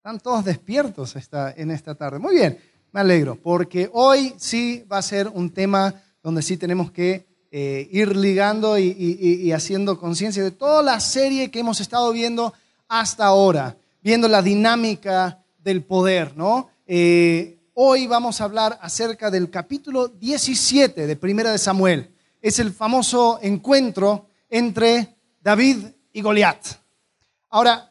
Están todos despiertos en esta tarde. Muy bien, me alegro, porque hoy sí va a ser un tema donde sí tenemos que eh, ir ligando y, haciendo conciencia de toda la serie que hemos estado viendo hasta ahora, viendo la dinámica del poder, ¿no? Eh, hoy vamos a hablar acerca del capítulo 17 de Primera de Samuel. Es el famoso encuentro entre David y Goliat. Ahora,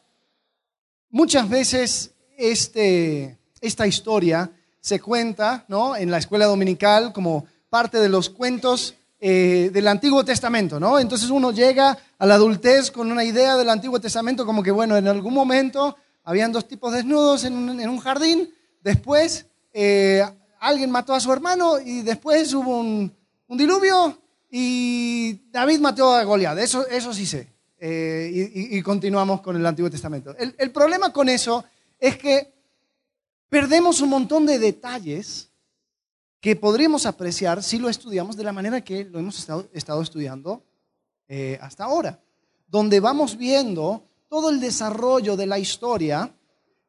Muchas veces este, esta historia se cuenta ¿no? en la escuela dominical como parte de los cuentos eh, del Antiguo Testamento, ¿no? Entonces uno llega a la adultez con una idea del Antiguo Testamento como que, bueno, en algún momento habían dos tipos desnudos en un, jardín, después eh, alguien mató a su hermano y después hubo un, diluvio y David mató a Goliat, eso, eso sí sé. Eh, y, continuamos con el Antiguo Testamento. El, problema con eso es que perdemos un montón de detalles que podríamos apreciar si lo estudiamos de la manera que lo hemos estado, estudiando eh, hasta ahora, donde vamos viendo todo el desarrollo de la historia,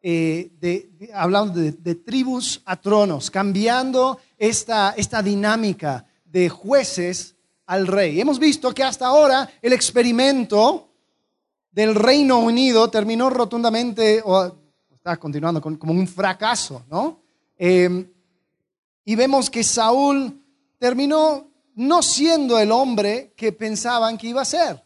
eh, de, hablando de, tribus a tronos, cambiando esta, esta dinámica de jueces al rey. Hemos visto que hasta ahora el experimento del Reino Unido terminó rotundamente, o está continuando como un fracaso, ¿no? Em, y vemos que Saúl terminó no siendo el hombre que pensaban que iba a ser.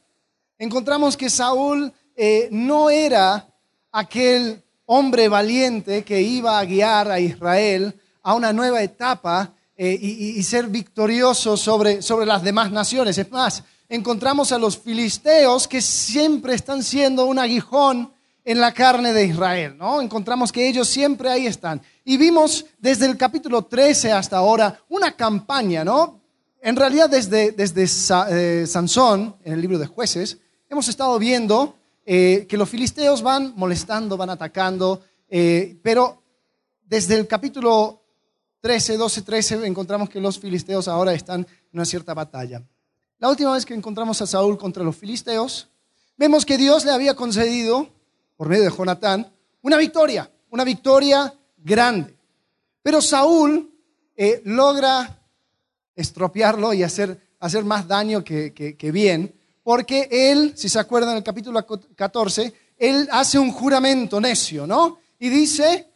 Encontramos que Saúl eh, no era aquel hombre valiente que iba a guiar a Israel a una nueva etapa eh, y, ser victorioso sobre, sobre las demás naciones. Es más, encontramos a los filisteos que siempre están siendo un aguijón en la carne de Israel, ¿no? Encontramos que ellos siempre ahí están. Y vimos desde el capítulo 13 hasta ahora una campaña, ¿no? En realidad desde, desde eh, Sansón, en el libro de jueces, hemos estado viendo eh, que los filisteos van molestando, van atacando, pero desde el capítulo 13, 12, 13, encontramos que los filisteos ahora están en una cierta batalla. La última vez que encontramos a Saúl contra los filisteos, vemos que Dios le había concedido, por medio de Jonatán, una victoria, una victoria grande. Pero Saúl eh, logra estropearlo y hacer, hacer más daño que, que bien, porque él, si se acuerdan en el capítulo 14, él hace un juramento necio, ¿no? Y dice,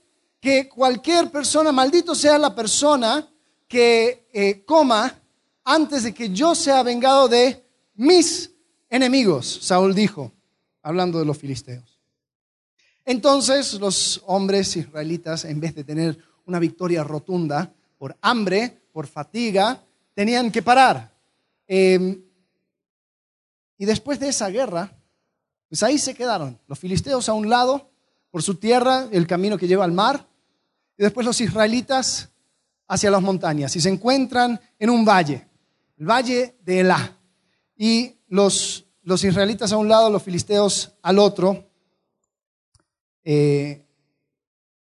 que cualquier persona, maldito sea la persona que eh, coma antes de que yo sea vengado de mis enemigos, Saúl dijo, hablando de los filisteos. Entonces los hombres israelitas, en vez de tener una victoria rotunda por hambre, por fatiga, tenían que parar. Em, y después de esa guerra, pues ahí se quedaron, los filisteos a un lado, por su tierra, el camino que lleva al mar, y después los israelitas hacia las montañas y se encuentran en un valle, el valle de Elá. Y los, los israelitas a un lado, los filisteos al otro. Eh,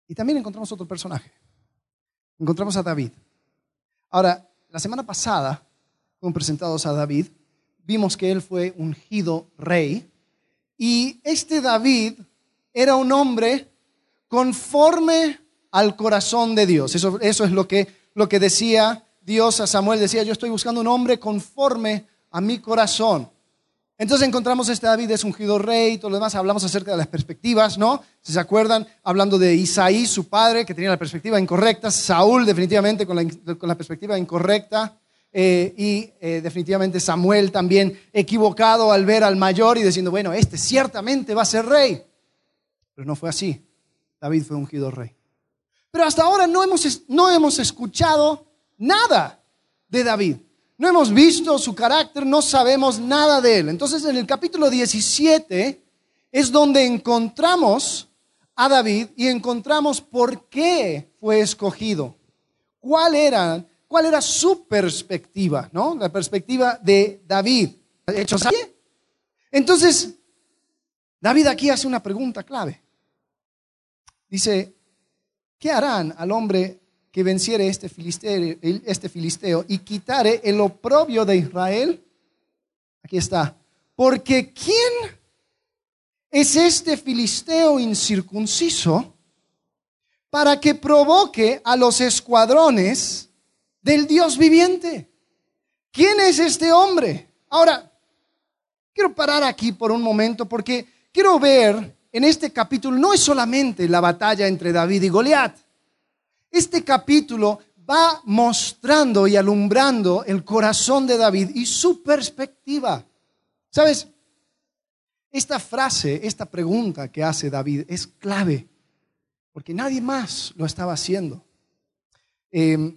y también encontramos otro personaje. Encontramos a David. Ahora, la semana pasada, fuimos presentados a David, vimos que él fue ungido rey. Y este David era un hombre conforme al corazón de Dios. Eso, es lo que, decía Dios a Samuel. Decía, yo estoy buscando un hombre conforme a mi corazón. Entonces encontramos a este David es ungido rey y todo lo demás. Hablamos acerca de las perspectivas, ¿no? Si se acuerdan, hablando de Isaí, su padre, que tenía la perspectiva incorrecta. Saúl, definitivamente, con la, con la perspectiva incorrecta. Eh, y eh, definitivamente Samuel también equivocado al ver al mayor y diciendo, bueno, este ciertamente va a ser rey. Pero no fue así. David fue ungido rey. Pero hasta ahora no hemos, no hemos escuchado nada de David. No hemos visto su carácter, no sabemos nada de él. Entonces en el capítulo 17 es donde encontramos a David y encontramos por qué fue escogido. ¿Cuál era, cuál era su perspectiva? ¿no? La perspectiva de David. ¿Hechos Entonces, David aquí hace una pregunta clave. Dice, ¿qué harán al hombre que venciere este filisteo, este filisteo y quitare el oprobio de Israel? Aquí está. Porque ¿quién es este filisteo incircunciso para que provoque a los escuadrones del Dios viviente. ¿Quién es este hombre? Ahora, quiero parar aquí por un momento porque quiero ver en este capítulo no es solamente la batalla entre David y Goliat. Este capítulo va mostrando y alumbrando el corazón de David y su perspectiva. ¿Sabes? Esta frase, esta pregunta que hace David es clave, porque nadie más lo estaba haciendo. Em,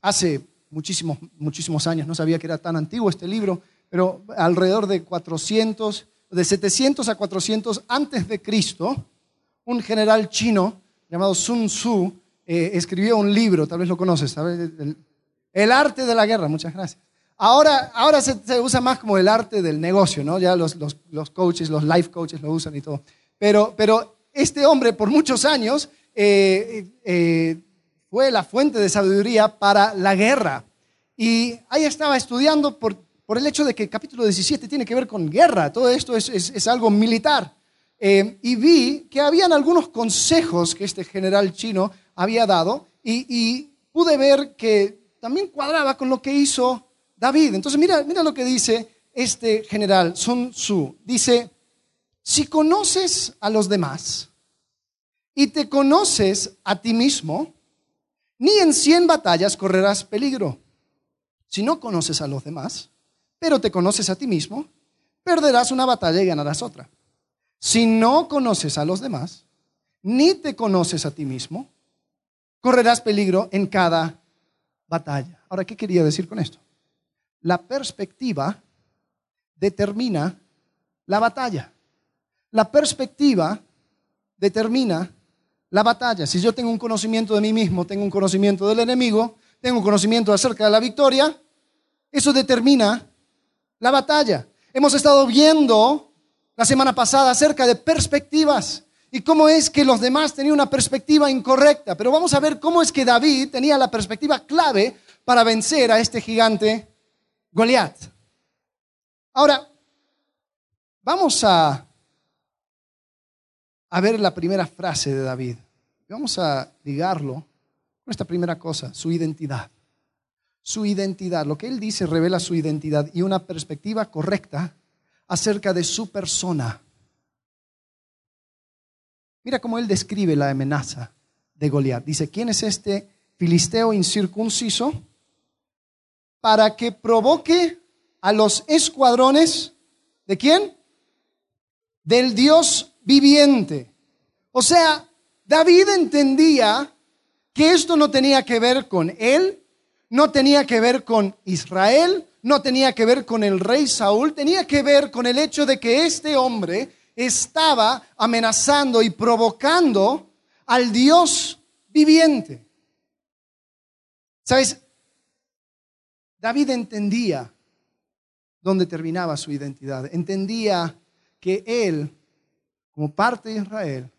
hace muchísimos, muchísimos años, no sabía que era tan antiguo este libro, pero alrededor de 400, de 700 a 400 antes de Cristo, un general chino llamado Sun Tzu eh, escribió un libro, tal vez lo conoces, ¿sabes? El, arte de la guerra, muchas gracias. Ahora, ahora se, usa más como el arte del negocio, ¿no? Ya los, los, coaches, los life coaches lo usan y todo. Pero, pero este hombre por muchos años eh, eh, fue la fuente de sabiduría para la guerra. Y ahí estaba estudiando por, por el hecho de que el capítulo 17 tiene que ver con guerra, todo esto es, algo militar. y vi que habían algunos consejos que este general chino había dado y, pude ver que también cuadraba con lo que hizo David. Entonces mira, mira lo que dice este general Sun Tzu. Dice, si conoces a los demás y te conoces a ti mismo, ni en cien batallas correrás peligro. Si no conoces a los demás, pero te conoces a ti mismo, perderás una batalla y ganarás otra. Si no conoces a los demás, ni te conoces a ti mismo, correrás peligro en cada batalla. Ahora, ¿qué quería decir con esto? La perspectiva determina la batalla. La perspectiva determina la batalla. Si yo tengo un conocimiento de mí mismo, tengo un conocimiento del enemigo, tengo un conocimiento acerca de la victoria, eso determina la batalla. Hemos estado viendo la semana pasada acerca de perspectivas y cómo es que los demás tenían una perspectiva incorrecta. Pero vamos a ver cómo es que David tenía la perspectiva clave para vencer a este gigante Goliat. Ahora, vamos a, a ver la primera frase de David. Vamos a ligarlo con esta primera cosa, su identidad. Su identidad, lo que él dice revela su identidad y una perspectiva correcta acerca de su persona. Mira cómo él describe la amenaza de Goliat. Dice, ¿quién es este filisteo incircunciso? Para que provoque a los escuadrones de quién? Del Dios viviente. O sea, David entendía que esto no tenía que ver con él, no tenía que ver con Israel, no tenía que ver con el rey Saúl, tenía que ver con el hecho de que este hombre estaba amenazando y provocando al Dios viviente. ¿Sabes? David entendía dónde terminaba su identidad. Entendía que él, como parte de Israel,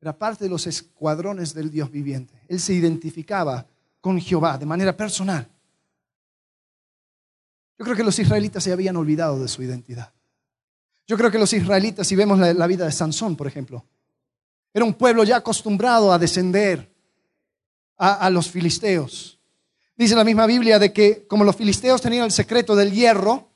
era parte de los escuadrones del Dios viviente. Él se identificaba con Jehová de manera personal. Yo creo que los israelitas se habían olvidado de su identidad. Yo creo que los israelitas, si vemos la, vida de Sansón, por ejemplo, era un pueblo ya acostumbrado a descender a, los filisteos. Dice la misma Biblia de que como los filisteos tenían el secreto del hierro,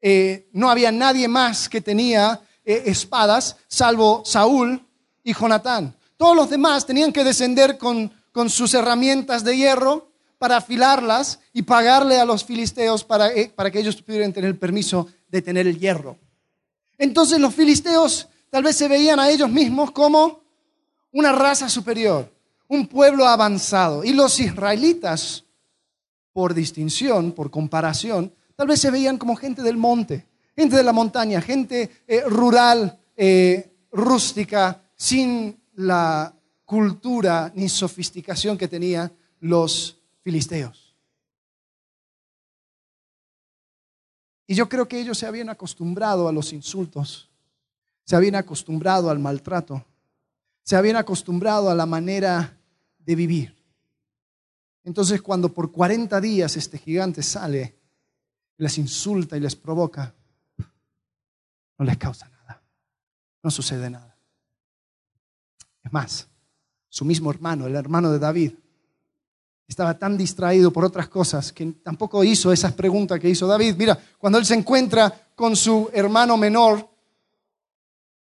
eh, no había nadie más que tenía eh, espadas salvo Saúl y Jonatán. Todos los demás tenían que descender con, con sus herramientas de hierro para afilarlas y pagarle a los filisteos para, eh, para que ellos pudieran tener permiso de tener el hierro. Entonces los filisteos tal vez se veían a ellos mismos como una raza superior, un pueblo avanzado. Y los israelitas, por distinción, por comparación, tal vez se veían como gente del monte, gente de la montaña, gente eh, rural, eh, rústica, sin la cultura ni sofisticación que tenían los filisteos. Y yo creo que ellos se habían acostumbrado a los insultos, se habían acostumbrado al maltrato, se habían acostumbrado a la manera de vivir. Entonces cuando por 40 días este gigante sale, les insulta y les provoca, no les causa nada, no sucede nada. Es más, su mismo hermano, el hermano de David, estaba tan distraído por otras cosas que tampoco hizo esas preguntas que hizo David. Mira, cuando él se encuentra con su hermano menor,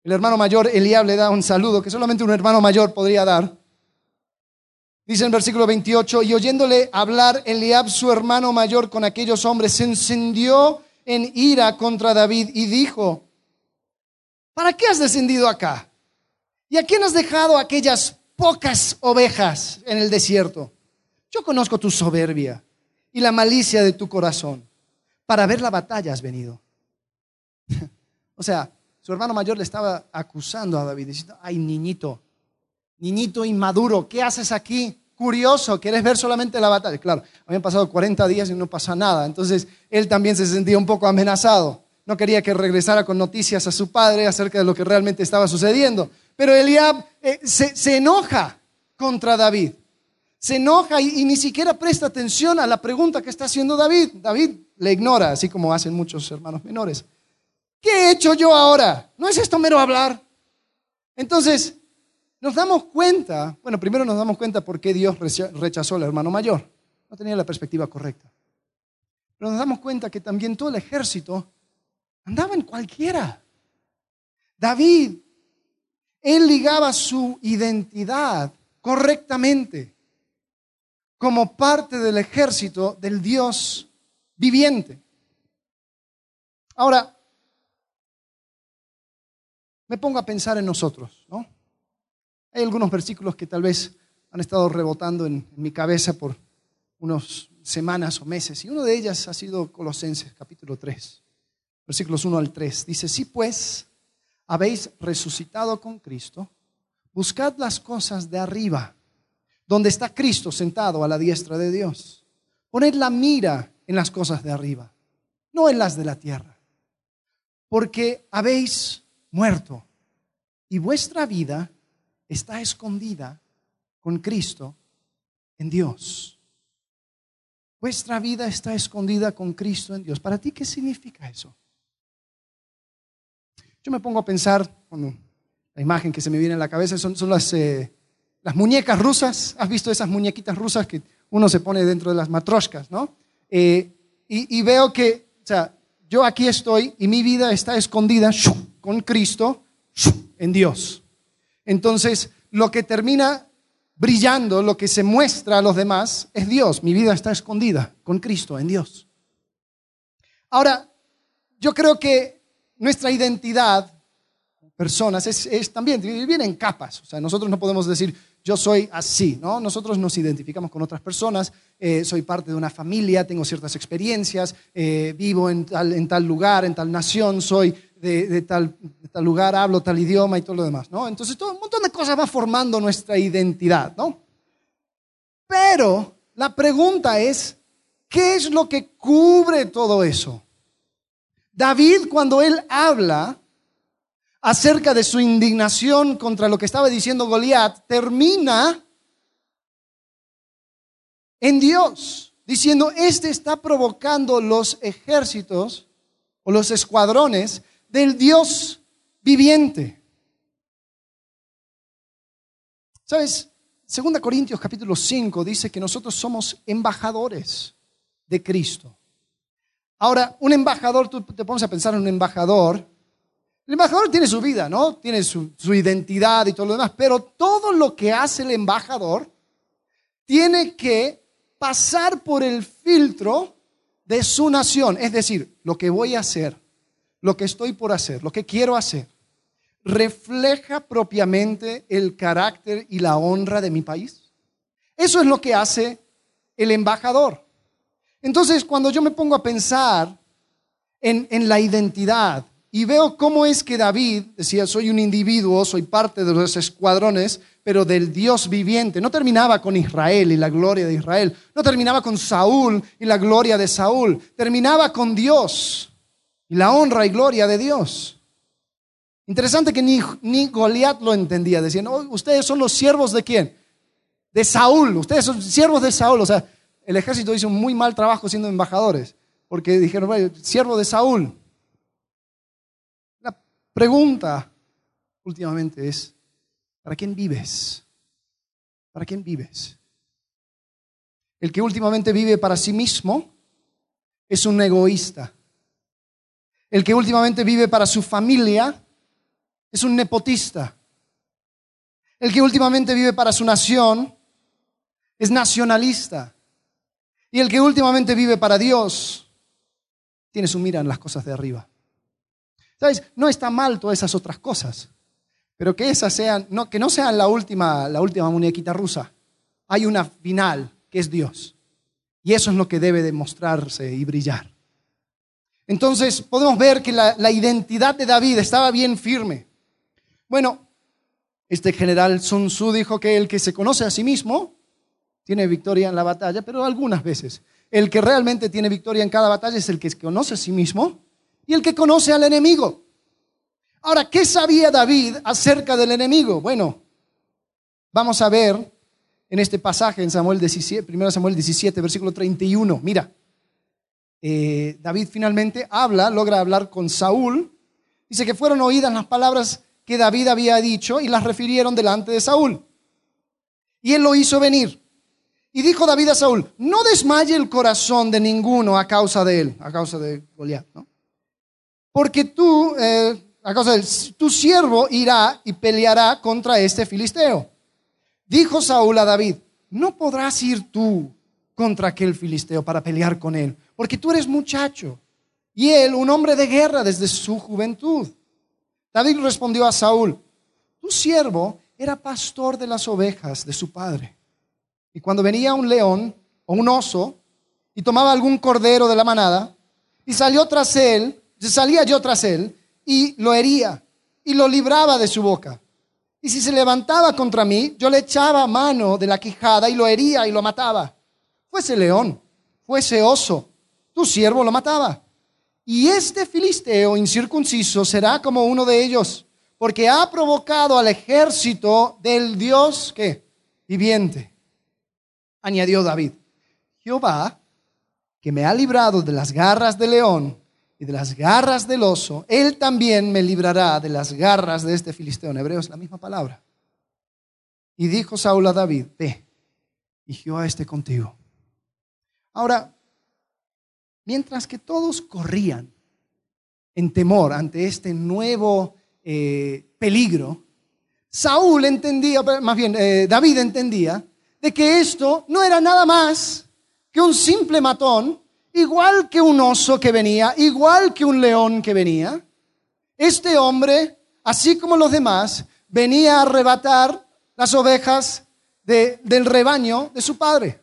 el hermano mayor, Eliab, le da un saludo que solamente un hermano mayor podría dar. Dice en versículo 28, y oyéndole hablar Eliab, su hermano mayor, con aquellos hombres, se encendió en ira contra David y dijo, ¿para qué has descendido acá? ¿Y a quién has dejado aquellas pocas ovejas en el desierto? Yo conozco tu soberbia y la malicia de tu corazón. Para ver la batalla has venido. o sea, su hermano mayor le estaba acusando a David, diciendo, ay niñito, niñito inmaduro, ¿qué haces aquí? Curioso, ¿quieres ver solamente la batalla? Claro, habían pasado 40 días y no pasa nada. Entonces él también se sentía un poco amenazado. No quería que regresara con noticias a su padre acerca de lo que realmente estaba sucediendo. Pero Eliab eh, se enoja contra David se enoja y, ni siquiera presta atención a la pregunta que está haciendo David. David le ignora, así como hacen muchos hermanos menores. ¿Qué he hecho yo ahora? ¿No es esto mero hablar? Entonces, nos damos cuenta, bueno, primero nos damos cuenta por qué Dios rechazó al hermano mayor. No tenía la perspectiva correcta. Pero nos damos cuenta que también todo el ejército andaba en cualquiera. David, él ligaba su identidad correctamente como parte del ejército del Dios viviente. Ahora, me pongo a pensar en nosotros, ¿no? Hay algunos versículos que tal vez han estado rebotando en, mi cabeza por unas semanas o meses, y uno de ellas ha sido Colosenses capítulo 3, versículos 1 al 3. Dice, si pues habéis resucitado con Cristo, buscad las cosas de arriba donde está Cristo sentado a la diestra de Dios. Poned la mira en las cosas de arriba, no en las de la tierra, porque habéis muerto y vuestra vida está escondida con Cristo en Dios. Vuestra vida está escondida con Cristo en Dios. ¿Para ti qué significa eso? Yo me pongo a pensar, la imagen que se me viene a la cabeza son, son las, eh, las muñecas rusas, ¿has visto esas muñequitas rusas que uno se pone dentro de las matroshkas, ¿no? Eh, y, veo que, o sea, yo aquí estoy y mi vida está escondida con Cristo en Dios. Entonces, lo que termina brillando, lo que se muestra a los demás, es Dios. Mi vida está escondida con Cristo en Dios. Ahora, yo creo que nuestra identidad, personas, es, es también, viene en capas. O sea, nosotros no podemos decir, yo soy así, ¿no? Nosotros nos identificamos con otras personas, eh, soy parte de una familia, tengo ciertas experiencias, eh, vivo en tal, lugar, en tal nación, soy de, tal, tal, lugar, hablo tal idioma y todo lo demás, ¿no? Entonces, todo un montón de cosas va formando nuestra identidad, ¿no? Pero la pregunta es, ¿qué es lo que cubre todo eso? David, cuando él habla, acerca de su indignación contra lo que estaba diciendo Goliat, termina en Dios, diciendo, este está provocando los ejércitos o los escuadrones del Dios viviente. ¿Sabes? Segunda Corintios capítulo 5 dice que nosotros somos embajadores de Cristo. Ahora, un embajador, tú te pones a pensar en un embajador, el embajador tiene su vida, ¿no? Tiene su, identidad y todo lo demás, pero todo lo que hace el embajador tiene que pasar por el filtro de su nación. Es decir, lo que voy a hacer, lo que estoy por hacer, lo que quiero hacer, refleja propiamente el carácter y la honra de mi país. Eso es lo que hace el embajador. Entonces, cuando yo me pongo a pensar en, en la identidad, y veo cómo es que David decía, soy un individuo, soy parte de los escuadrones, pero del Dios viviente. No terminaba con Israel y la gloria de Israel. No terminaba con Saúl y la gloria de Saúl. Terminaba con Dios y la honra y gloria de Dios. Interesante que ni, ni Goliat lo entendía. Decían, oh, ustedes son los siervos de quién? De Saúl. Ustedes son siervos de Saúl. O sea, el ejército hizo un muy mal trabajo siendo embajadores. Porque dijeron, siervo de Saúl pregunta últimamente es, ¿para quién vives? ¿Para quién vives? El que últimamente vive para sí mismo es un egoísta. El que últimamente vive para su familia es un nepotista. El que últimamente vive para su nación es nacionalista. Y el que últimamente vive para Dios tiene su mira en las cosas de arriba. ¿Sabes? No está mal todas esas otras cosas, pero que esas sean, no, que no sean la última, la última muñequita rusa. Hay una final que es Dios. Y eso es lo que debe demostrarse y brillar. Entonces podemos ver que la, la identidad de David estaba bien firme. Bueno, este general Sun Tzu dijo que el que se conoce a sí mismo tiene victoria en la batalla, pero algunas veces. El que realmente tiene victoria en cada batalla es el que conoce a sí mismo y el que conoce al enemigo. Ahora, ¿qué sabía David acerca del enemigo? Bueno, vamos a ver en este pasaje en Samuel 17, 1 Samuel 17, versículo 31. Mira, eh, David finalmente habla, logra hablar con Saúl. Dice que fueron oídas las palabras que David había dicho y las refirieron delante de Saúl. Y él lo hizo venir. Y dijo David a Saúl, no desmaye el corazón de ninguno a causa de él, a causa de Goliat, ¿no? Porque tú, eh, a causa de tu siervo irá y peleará contra este filisteo. Dijo Saúl a David, no podrás ir tú contra aquel filisteo para pelear con él, porque tú eres muchacho y él un hombre de guerra desde su juventud. David respondió a Saúl, tu siervo era pastor de las ovejas de su padre. Y cuando venía un león o un oso y tomaba algún cordero de la manada y salió tras él, salía yo tras él y lo hería y lo libraba de su boca. Y si se levantaba contra mí, yo le echaba mano de la quijada y lo hería y lo mataba. Fuese león, fuese oso, tu siervo lo mataba. Y este filisteo incircunciso será como uno de ellos, porque ha provocado al ejército del Dios que viviente añadió David, Jehová, que me ha librado de las garras del león y de las garras del oso, él también me librará de las garras de este filisteo. En hebreo es la misma palabra. Y dijo Saúl a David, ve, y Jehová esté contigo. Ahora, mientras que todos corrían en temor ante este nuevo eh, peligro, Saúl entendía, más bien eh, David entendía de que esto no era nada más que un simple matón, igual que un oso que venía, igual que un león que venía. Este hombre, así como los demás, venía a arrebatar las ovejas del rebaño de su padre.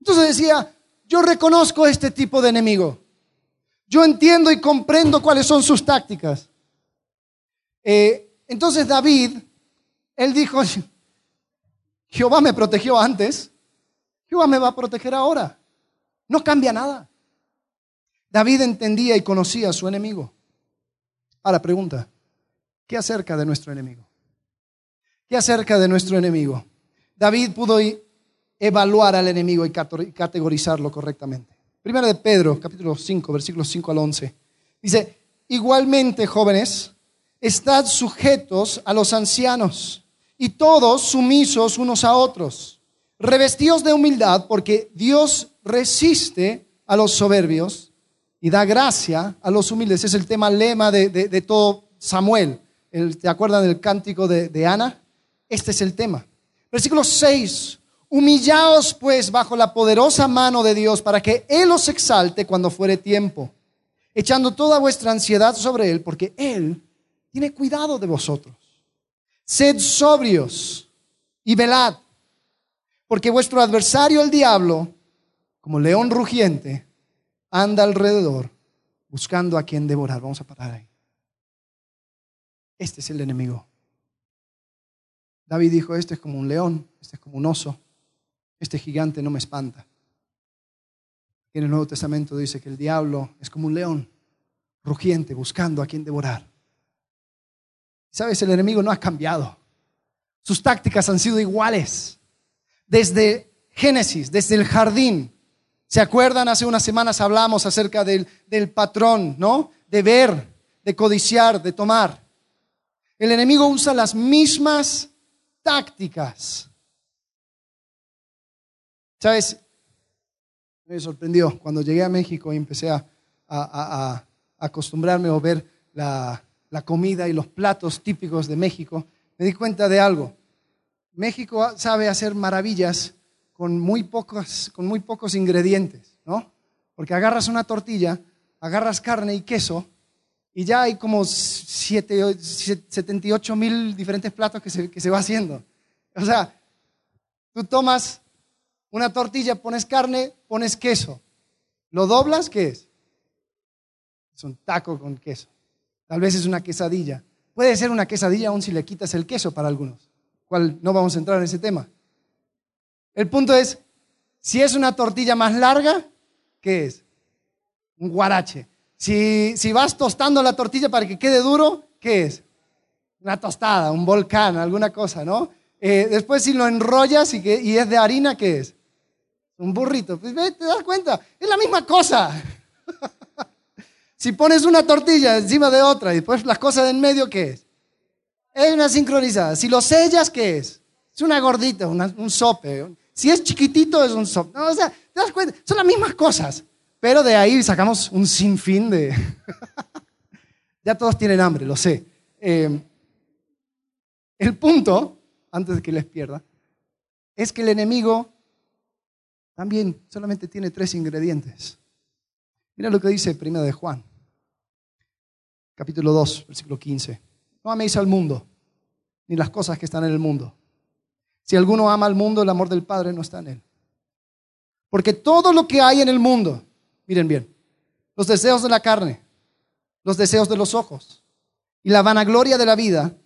Entonces decía, yo reconozco este tipo de enemigo. Yo entiendo y comprendo cuáles son sus tácticas. Eh, entonces David, él dijo, Jehová me protegió antes, Jehová me va a proteger ahora. No cambia nada. David entendía y conocía a su enemigo. Ahora pregunta, ¿qué acerca de nuestro enemigo? ¿Qué acerca de nuestro enemigo? David pudo evaluar al enemigo y categorizarlo correctamente. Primero de Pedro, capítulo 5, versículos 5 al 11. Dice, igualmente jóvenes, estad sujetos a los ancianos y todos sumisos unos a otros, revestidos de humildad, porque Dios resiste a los soberbios y da gracia a los humildes. Es el tema lema de, todo Samuel. ¿Te acuerdan del cántico de, de Ana? Este es el tema. Versículo 6. Humillaos pues bajo la poderosa mano de Dios para que Él os exalte cuando fuere tiempo, echando toda vuestra ansiedad sobre Él, porque Él tiene cuidado de vosotros. Sed sobrios y velad, porque vuestro adversario el diablo, como león rugiente, anda alrededor buscando a quien devorar. Vamos a parar ahí. Este es el enemigo. David dijo, este es como un león, este es como un oso, este gigante no me espanta. En el Nuevo Testamento dice que el diablo es como un león rugiente buscando a quien devorar. Sabes, el enemigo no ha cambiado. Sus tácticas han sido iguales. Desde Génesis, desde el jardín. ¿Se acuerdan? Hace unas semanas hablamos acerca del, patrón, ¿no? De ver, de codiciar, de tomar. El enemigo usa las mismas tácticas ¿Sabes? Me sorprendió cuando llegué a México y empecé a, acostumbrarme a ver la, la comida y los platos típicos de México. Me di cuenta de algo. México sabe hacer maravillas con muy pocos, con muy pocos ingredientes, ¿no? Porque agarras una tortilla, agarras carne y queso y ya hay como 78 mil diferentes platos que se, que se va haciendo. O sea, tú tomas una tortilla, pones carne, pones queso. ¿Lo doblas? ¿Qué es? Es un taco con queso. Tal vez es una quesadilla. Puede ser una quesadilla aún si le quitas el queso para algunos, cual no vamos a entrar en ese tema. El punto es, si es una tortilla más larga, ¿qué es? Un guarache. Si, si vas tostando la tortilla para que quede duro, ¿qué es? Una tostada, un volcán, alguna cosa, ¿no? Eh, después si lo enrollas y, y es de harina, ¿qué es? Un burrito. Pues te das cuenta, es la misma cosa. si pones una tortilla encima de otra y después las cosas en medio, ¿qué es? Es una sincronizada. Si lo sellas, ¿qué es? Es una gordita, un sope. Si es chiquitito, es un sope. o sea, te das cuenta, son las mismas cosas. Pero de ahí sacamos un sinfín de... ya todos tienen hambre, lo sé. Eh, el punto, antes de que les pierda, es que el enemigo también solamente tiene tres ingredientes. Mira lo que dice primero de Juan, capítulo 2, versículo 15. No améis al mundo, ni las cosas que están en el mundo. Si alguno ama al mundo, el amor del Padre no está en él. Porque todo lo que hay en el mundo, miren bien, los deseos de la carne, los deseos de los ojos y la vanagloria de la vida,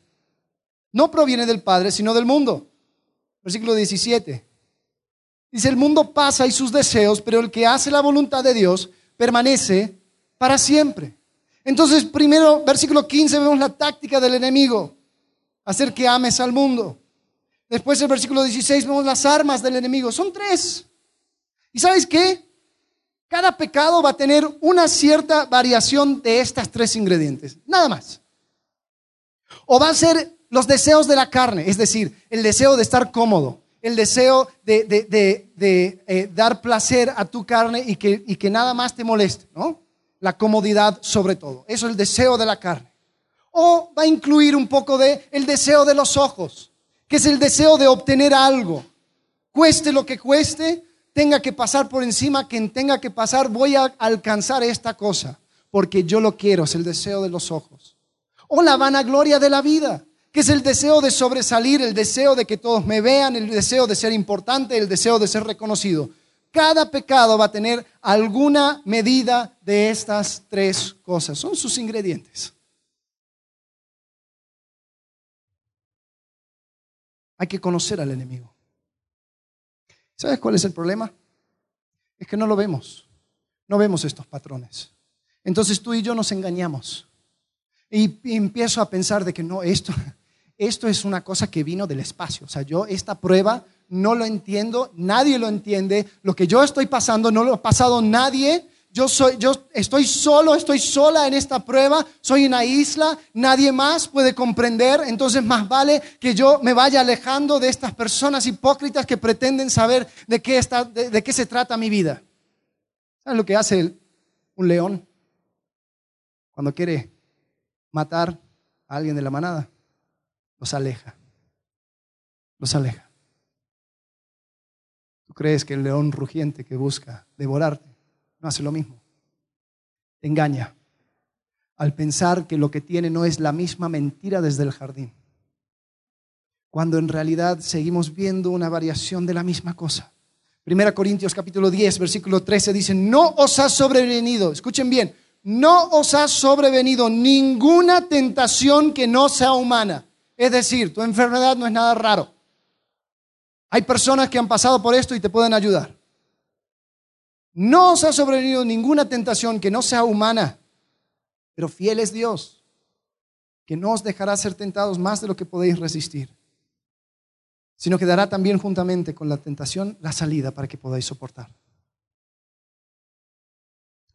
no proviene del Padre, sino del mundo. Versículo 17. Dice, el mundo pasa y sus deseos, pero el que hace la voluntad de Dios permanece para siempre. Entonces, primero, versículo 15, vemos la táctica del enemigo, hacer que ames al mundo. Después, el versículo 16, vemos las armas del enemigo. Son tres. ¿Y sabes qué? Cada pecado va a tener una cierta variación de estas tres ingredientes, nada más. O va a ser los deseos de la carne, es decir, el deseo de estar cómodo, el deseo de, eh, dar placer a tu carne y que, y que nada más te moleste, ¿no? La comodidad sobre todo. Eso es el deseo de la carne. O va a incluir un poco de el deseo de los ojos, que es el deseo de obtener algo. Cueste lo que cueste, tenga que pasar por encima, quien tenga que pasar, voy a alcanzar esta cosa, porque yo lo quiero, es el deseo de los ojos. O la vanagloria de la vida que es el deseo de sobresalir, el deseo de que todos me vean, el deseo de ser importante, el deseo de ser reconocido. Cada pecado va a tener alguna medida de estas tres cosas. Son sus ingredientes. Hay que conocer al enemigo. ¿Sabes cuál es el problema? Es que no lo vemos. No vemos estos patrones. Entonces tú y yo nos engañamos. Y, empiezo a pensar de que no, esto, esto es una cosa que vino del espacio. O sea, yo esta prueba no lo entiendo, nadie lo entiende. Lo que yo estoy pasando no lo ha pasado nadie. Yo, soy, yo estoy solo, estoy sola en esta prueba, soy una isla, nadie más puede comprender, entonces más vale que yo me vaya alejando de estas personas hipócritas que pretenden saber de qué, está, de, qué se trata mi vida. ¿Saben lo que hace un león cuando quiere matar a alguien de la manada? los aleja. Los aleja. ¿Tú crees que el león rugiente que busca devorarte no hace lo mismo? Te engaña al pensar que lo que tiene no es la misma mentira desde el jardín, cuando en realidad seguimos viendo una variación de la misma cosa. Primera Corintios capítulo 10, versículo 13 dice, no os ha sobrevenido, escuchen bien, no os ha sobrevenido ninguna tentación que no sea humana. Es decir, tu enfermedad no es nada raro. Hay personas que han pasado por esto y te pueden ayudar. No os ha sobrevenido ninguna tentación que no sea humana, pero fiel es Dios, que no os dejará ser tentados más de lo que podéis resistir, sino que dará también juntamente con la tentación la salida para que podáis soportar.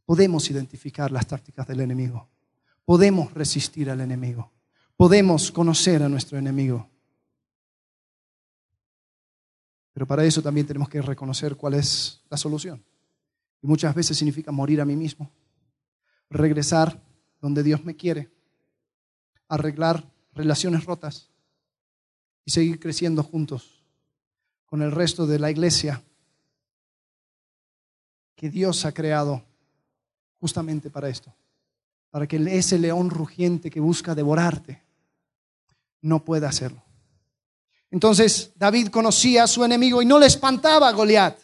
Podemos identificar las tácticas del enemigo, podemos resistir al enemigo podemos conocer a nuestro enemigo. Pero para eso también tenemos que reconocer cuál es la solución. Y muchas veces significa morir a mí mismo, regresar donde Dios me quiere, arreglar relaciones rotas y seguir creciendo juntos con el resto de la iglesia que Dios ha creado justamente para esto, para que ese león rugiente que busca devorarte no pueda hacerlo. Entonces David conocía a su enemigo y no le espantaba a Goliat.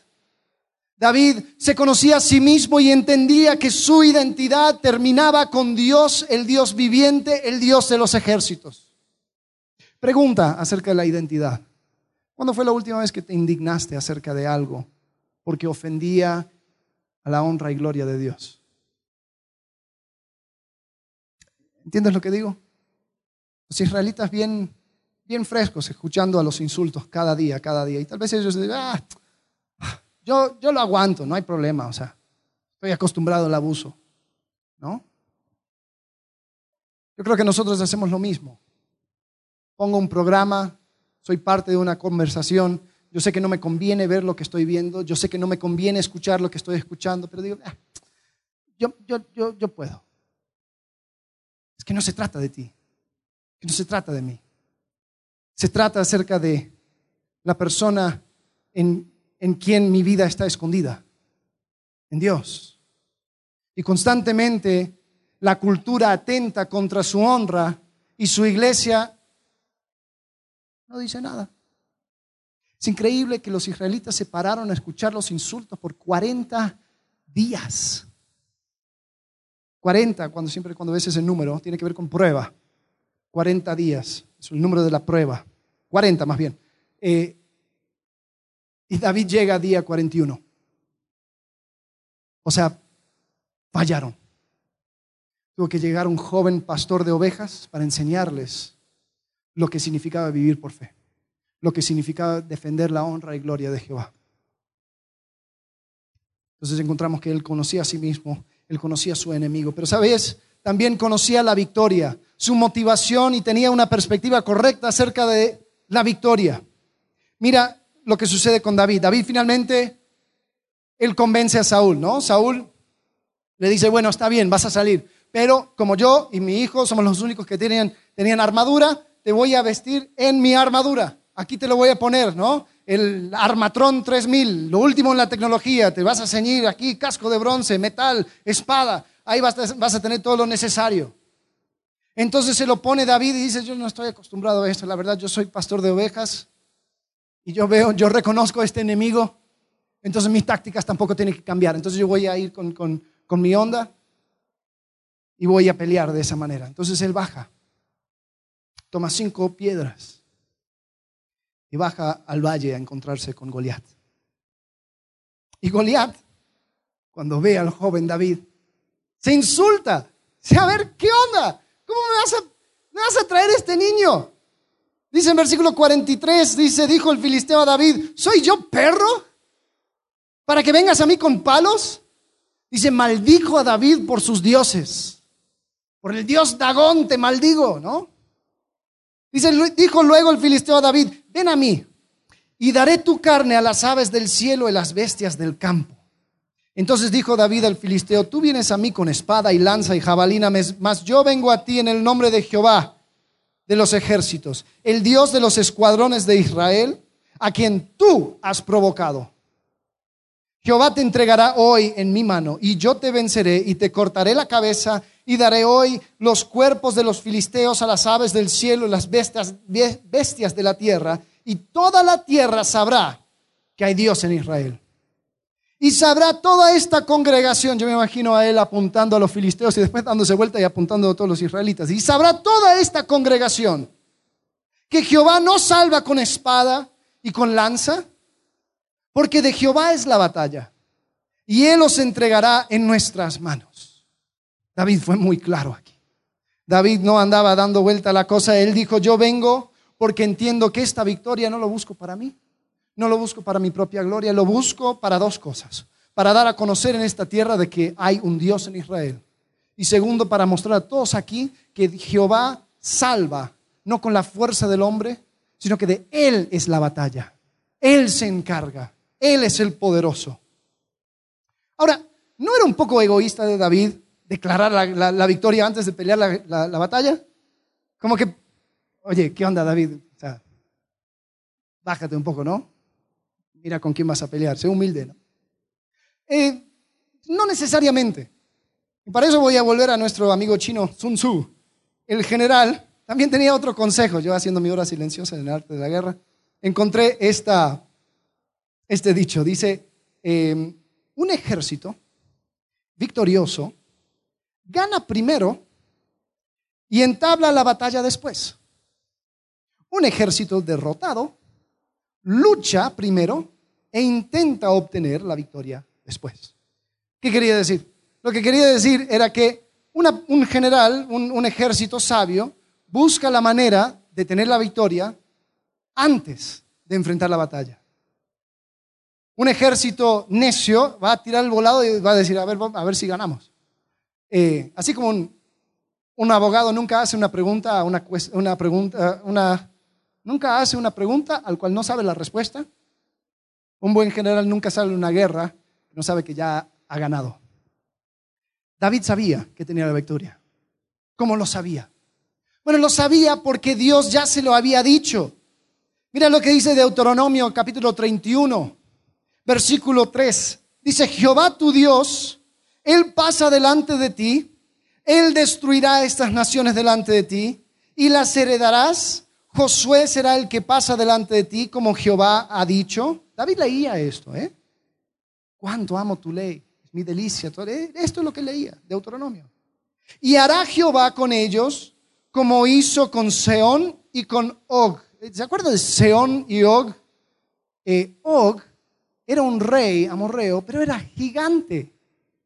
David se conocía a sí mismo y entendía que su identidad terminaba con Dios, el Dios viviente, el Dios de los ejércitos. Pregunta acerca de la identidad. ¿Cuándo fue la última vez que te indignaste acerca de algo porque ofendía a la honra y gloria de Dios? ¿Entiendes lo que digo? Los israelitas bien, bien frescos, escuchando a los insultos cada día, cada día. Y tal vez ellos digan, ah, yo, yo lo aguanto, no hay problema, o sea, estoy acostumbrado al abuso, ¿no? Yo creo que nosotros hacemos lo mismo. Pongo un programa, soy parte de una conversación, yo sé que no me conviene ver lo que estoy viendo, yo sé que no me conviene escuchar lo que estoy escuchando, pero digo, ah, yo, yo, yo, yo puedo. Es que no se trata de ti, que no se trata de mí. Se trata acerca de la persona en en quien mi vida está escondida, en Dios. Y constantemente la cultura atenta contra su honra y su iglesia no dice nada. Es increíble que los israelitas se pararon a escuchar los insultos por 40 días. 40, cuando siempre cuando ves ese número, tiene que ver con prueba. 40 días, es el número de la prueba. 40 más bien. Eh, y David llega a día 41. O sea, fallaron. Tuvo que llegar un joven pastor de ovejas para enseñarles lo que significaba vivir por fe, lo que significaba defender la honra y gloria de Jehová. Entonces encontramos que él conocía a sí mismo, él conocía a su enemigo, pero sabes, también conocía la victoria, su motivación y tenía una perspectiva correcta acerca de la victoria. Mira, lo que sucede con David. David finalmente, él convence a Saúl, ¿no? Saúl le dice, bueno, está bien, vas a salir, pero como yo y mi hijo somos los únicos que tenían, tenían armadura, te voy a vestir en mi armadura. Aquí te lo voy a poner, ¿no? El Armatron 3000, lo último en la tecnología, te vas a ceñir aquí, casco de bronce, metal, espada, ahí vas a, vas a tener todo lo necesario. Entonces se lo pone David y dice, yo no estoy acostumbrado a esto, la verdad, yo soy pastor de ovejas, y yo veo, yo reconozco a este enemigo, entonces mis tácticas tampoco tienen que cambiar. Entonces yo voy a ir con, con mi onda y voy a pelear de esa manera. Entonces él baja, toma cinco piedras y baja al valle a encontrarse con Goliat. Y Goliat, cuando ve al joven David, se insulta. Dice, a ver, ¿qué onda? ¿Cómo me vas a, traer este niño? Dice en versículo 43, dice, dijo el filisteo a David, ¿soy yo perro? Para que vengas a mí con palos. Dice, maldijo a David por sus dioses. Por el dios Dagón te maldigo, ¿no? Dice, dijo luego el filisteo a David, ven a mí y daré tu carne a las aves del cielo y las bestias del campo. Entonces dijo David al filisteo, tú vienes a mí con espada y lanza y jabalina, mas yo vengo a ti en el nombre de Jehová de los ejércitos, el Dios de los escuadrones de Israel, a quien tú has provocado. Jehová te entregará hoy en mi mano y yo te venceré y te cortaré la cabeza y daré hoy los cuerpos de los filisteos a las aves del cielo y las bestias, bestias de la tierra y toda la tierra sabrá que hay Dios en Israel. Y sabrá toda esta congregación, yo me imagino a él apuntando a los filisteos y después dándose vuelta y apuntando a todos los israelitas. Y sabrá toda esta congregación que Jehová no salva con espada y con lanza, porque de Jehová es la batalla, y él os entregará en nuestras manos. David fue muy claro aquí. David no andaba dando vuelta a la cosa, él dijo, yo vengo porque entiendo que esta victoria no lo busco para mí, no lo busco para mi propia gloria, lo busco para dos cosas. Para dar a conocer en esta tierra de que hay un Dios en Israel. Y segundo, para mostrar a todos aquí que Jehová salva, no con la fuerza del hombre, sino que de Él es la batalla. Él se encarga, Él es el poderoso. Ahora, ¿no era un poco egoísta de David declarar la, victoria antes de pelear la, batalla? Como que, oye, ¿qué onda David? Bájate un poco, ¿no? Mira con quién vas a pelear, sé humilde, ¿no? Eh, no necesariamente. Y para eso voy a volver a nuestro amigo chino Sun Tzu. El general también tenía otro consejo. Yo haciendo mi hora silenciosa en el arte de la guerra, encontré esta, este dicho. Dice, em, un ejército victorioso gana primero y entabla la batalla después. Un ejército derrotado lucha primero e intenta obtener la victoria después. ¿Qué quería decir? Lo que quería decir era que un general, un ejército sabio, busca la manera de tener la victoria antes de enfrentar la batalla. Un ejército necio va a tirar el volado y va a decir, a ver, a ver si ganamos. Eh, así como un, abogado nunca hace una pregunta, una, pregunta, una, nunca hace una pregunta al cual no sabe la respuesta. Un buen general nunca sale en una guerra, no sabe que ya ha ganado. David sabía que tenía la victoria. ¿Cómo lo sabía? Bueno, lo sabía porque Dios ya se lo había dicho. Mira lo que dice Deuteronomio capítulo 31 versículo 3. Dice, Jehová tu Dios, Él pasa delante de ti, Él destruirá estas naciones delante de ti y las heredarás. Josué será el que pasa delante de ti, como Jehová ha dicho. David leía esto, ¿eh? Cuánto amo tu ley, es mi delicia. Esto es lo que leía, Deuteronomio. Y hará Jehová con ellos como hizo con Seón y con Og. ¿Se acuerdan de Seón y Og? Eh, Og era un rey amorreo, pero era gigante.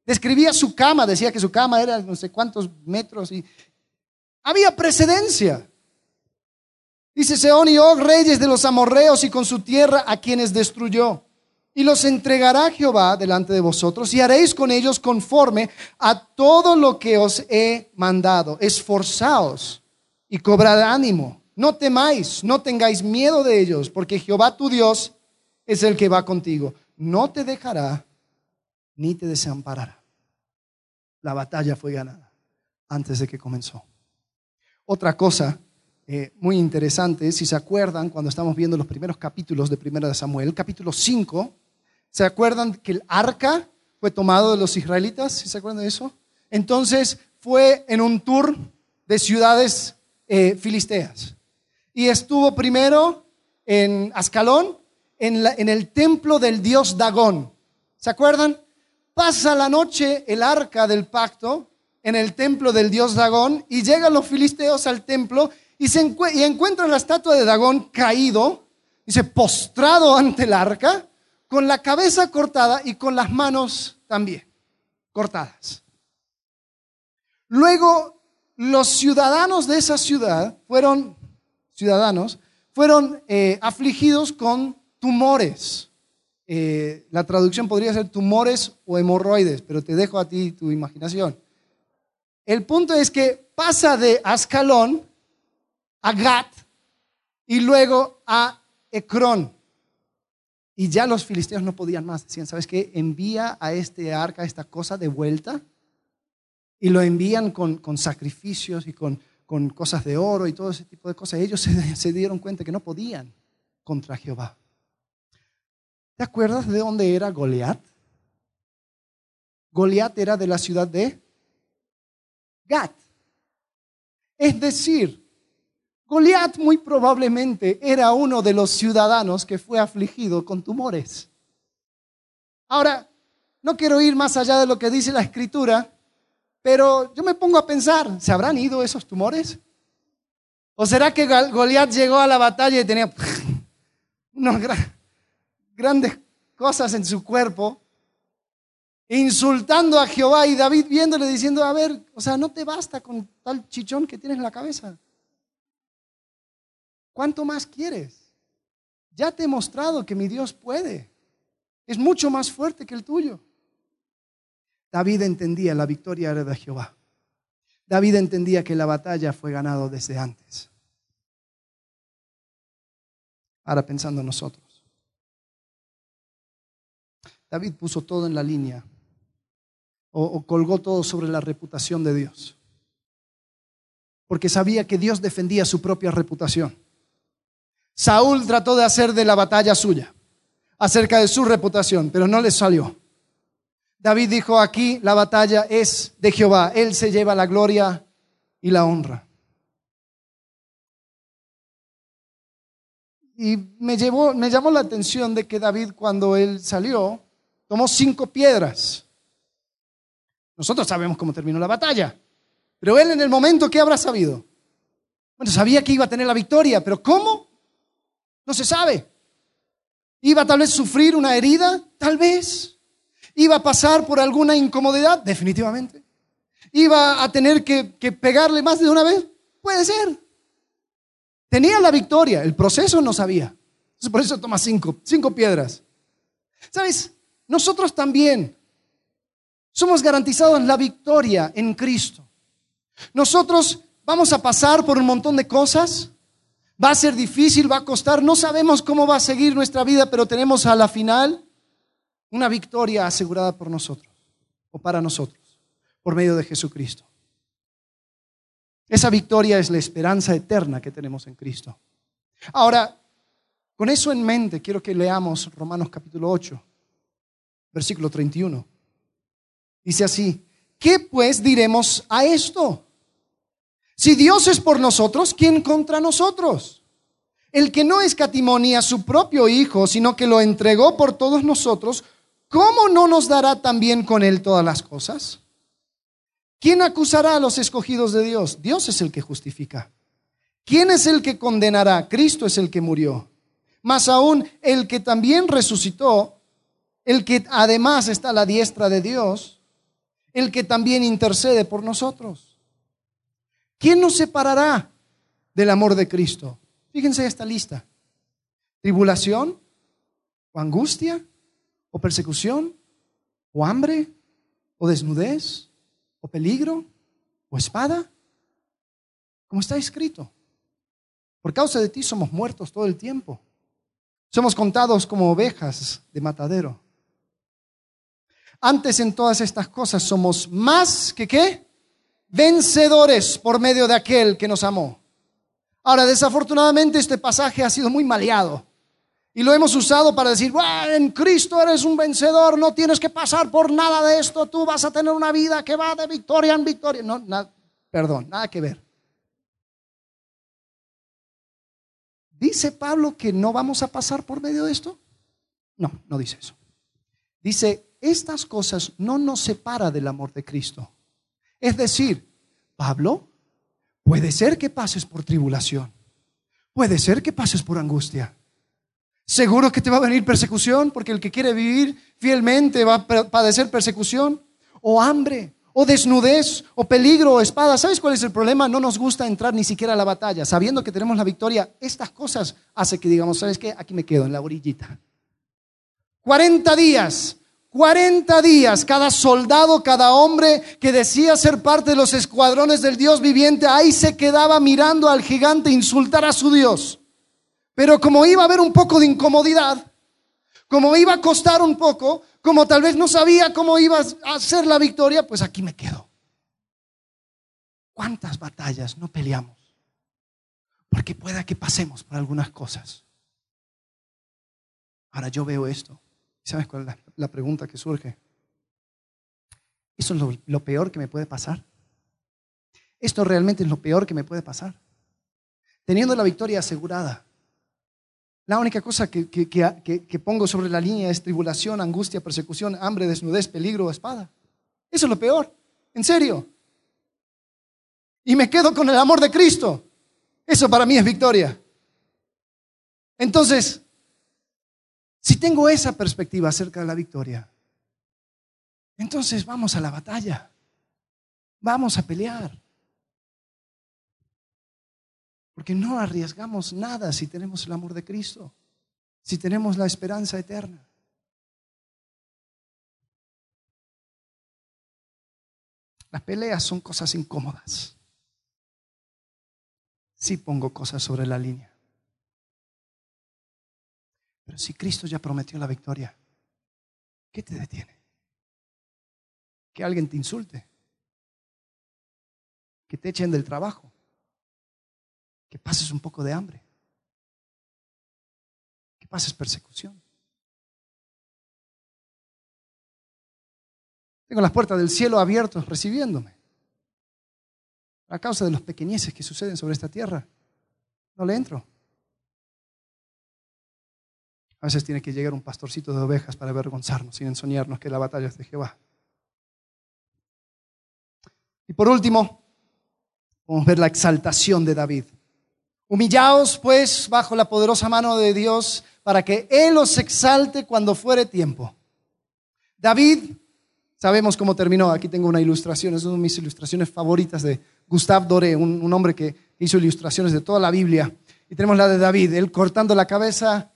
Describía su cama, decía que su cama era no sé cuántos metros y había precedencia. Dice Seón y Og, reyes de los amorreos y con su tierra a quienes destruyó. Y los entregará Jehová delante de vosotros y haréis con ellos conforme a todo lo que os he mandado. Esforzaos y cobrad ánimo. No temáis, no tengáis miedo de ellos, porque Jehová tu Dios es el que va contigo. No te dejará ni te desamparará. La batalla fue ganada antes de que comenzó. Otra cosa eh, muy interesante, si se acuerdan, cuando estamos viendo los primeros capítulos de Primera de Samuel, capítulo 5, ¿se acuerdan que el arca fue tomado de los israelitas? ¿Sí se acuerdan de eso? Entonces fue en un tour de ciudades eh, filisteas. Y estuvo primero en Ascalón, en, el templo del dios Dagón. ¿Se acuerdan? Pasa la noche el arca del pacto en el templo del dios Dagón y llegan los filisteos al templo y, se y encuentran la estatua de Dagón caído, dice, postrado ante el arca, con la cabeza cortada y con las manos también cortadas. Luego, los ciudadanos de esa ciudad fueron, ciudadanos, fueron eh, afligidos con tumores. Eh, la traducción podría ser tumores o hemorroides, pero te dejo a ti tu imaginación. El punto es que pasa de Ascalón a Gat y luego a Ecrón. Y ya los filisteos no podían más. Decían, ¿sabes qué? Envía a este arca, esta cosa de vuelta. Y lo envían con, sacrificios y con, cosas de oro y todo ese tipo de cosas. Ellos se dieron cuenta que no podían contra Jehová. ¿Te acuerdas de dónde era Goliat? Goliat era de la ciudad de Gat. Es decir, Goliat muy probablemente era uno de los ciudadanos que fue afligido con tumores. Ahora, no quiero ir más allá de lo que dice la escritura, pero yo me pongo a pensar, ¿se habrán ido esos tumores? ¿O será que Goliat llegó a la batalla y tenía unos grandes cosas en su cuerpo, insultando a Jehová y David viéndole diciendo, a ver, o sea, no te basta con tal chichón que tienes en la cabeza. ¿Cuánto más quieres? Ya te he mostrado que mi Dios puede. Es mucho más fuerte que el tuyo. David entendía la victoria era de Jehová. David entendía que la batalla fue ganada desde antes. Ahora pensando en nosotros. David puso todo en la línea o, o colgó todo sobre la reputación de Dios. Porque sabía que Dios defendía su propia reputación. Saúl trató de hacer de la batalla suya, acerca de su reputación, pero no le salió. David dijo aquí, la batalla es de Jehová, Él se lleva la gloria y la honra. Y me, llevó, me llamó la atención de que David cuando él salió, tomó cinco piedras. Nosotros sabemos cómo terminó la batalla, pero él en el momento, ¿qué habrá sabido? Bueno, sabía que iba a tener la victoria, pero ¿cómo? No se sabe. ¿Iba tal vez a sufrir una herida? Tal vez. ¿Iba a pasar por alguna incomodidad? Definitivamente. ¿Iba a tener que, pegarle más de una vez? Puede ser. Tenía la victoria, el proceso no sabía. por eso toma cinco, cinco piedras. ¿Sabes? Nosotros también somos garantizados la victoria en Cristo. Nosotros vamos a pasar por un montón de cosas. Va a ser difícil, va a costar. No sabemos cómo va a seguir nuestra vida, pero tenemos a la final una victoria asegurada por nosotros o para nosotros, por medio de Jesucristo. Esa victoria es la esperanza eterna que tenemos en Cristo. Ahora, con eso en mente, quiero que leamos Romanos capítulo 8, versículo 31. Dice así, ¿qué pues diremos a esto? Si Dios es por nosotros, ¿quién contra nosotros? El que no escatimó a su propio Hijo, sino que lo entregó por todos nosotros, ¿cómo no nos dará también con él todas las cosas? ¿Quién acusará a los escogidos de Dios? Dios es el que justifica. ¿Quién es el que condenará? Cristo es el que murió. Más aún, el que también resucitó, el que además está a la diestra de Dios, el que también intercede por nosotros. ¿Quién nos separará del amor de Cristo? Fíjense esta lista. Tribulación o angustia o persecución, o hambre, o desnudez, o peligro, o espada. Como está escrito. Por causa de ti somos muertos todo el tiempo. Somos contados como ovejas de matadero. Antes en todas estas cosas somos más que qué? Vencedores por medio de aquel que nos amó. Ahora, desafortunadamente este pasaje ha sido muy maleado. Y lo hemos usado para decir, en Cristo eres un vencedor, no tienes que pasar por nada de esto, tú vas a tener una vida que va de victoria en victoria. No, perdón, nada que ver. ¿Dice Pablo que no vamos a pasar por medio de esto? No, no dice eso. Dice, estas cosas no nos separa del amor de Cristo. Es decir, Pablo, puede ser que pases por tribulación, puede ser que pases por angustia Seguro que te va a venir persecución, porque el que quiere vivir fielmente va a padecer persecución, o hambre, o desnudez, o peligro, o espada. ¿Sabes cuál es el problema? No nos gusta entrar ni siquiera a la batalla. Sabiendo que tenemos la victoria, estas cosas hacen que digamos, ¿sabes qué? Aquí me quedo, en la orillita. 40 días, 40 días, cada soldado, cada hombre que decía ser parte de los escuadrones del Dios viviente, ahí se quedaba mirando al gigante insultar a su Dios. Pero como iba a haber un poco de incomodidad, como iba a costar un poco, como tal vez no sabía cómo iba a hacer la victoria, pues aquí me quedo. ¿Cuántas batallas no peleamos? Porque pueda que pasemos por algunas cosas. Ahora yo veo esto. ¿Sabes cuál es la, pregunta que surge? ¿Eso es lo peor que me puede pasar? ¿Esto realmente es lo peor que me puede pasar? Teniendo la victoria asegurada, la única cosa que, pongo sobre la línea es tribulación, angustia, persecución, hambre, desnudez, peligro, espada. Eso es lo peor, en serio. Y me quedo con el amor de Cristo. Eso para mí es victoria. Entonces, si tengo esa perspectiva acerca de la victoria, entonces vamos a la batalla. Vamos a pelear. Porque no arriesgamos nada si tenemos el amor de Cristo, si tenemos la esperanza eterna. Las peleas son cosas incómodas. Sí pongo cosas sobre la línea. Pero si Cristo ya prometió la victoria, ¿Qué te detiene? Que alguien te insulte. Que te echen del trabajo. Que pases un poco de hambre. Que pases persecución. Tengo las puertas del cielo abiertas recibiéndome. A causa de los pequeñeces que suceden sobre esta tierra, no le entro. A veces tiene que llegar un pastorcito de ovejas para avergonzarnos y ensoñarnos que la batalla es de Jehová. Y por último, vamos a ver la exaltación de David. Humillaos pues bajo la poderosa mano de Dios para que Él os exalte cuando fuere tiempo. David, sabemos cómo terminó. Aquí tengo una ilustración, es una de mis ilustraciones favoritas de Gustave Doré, un, un hombre que hizo ilustraciones de toda la Biblia. Y tenemos la de David, él cortando la cabeza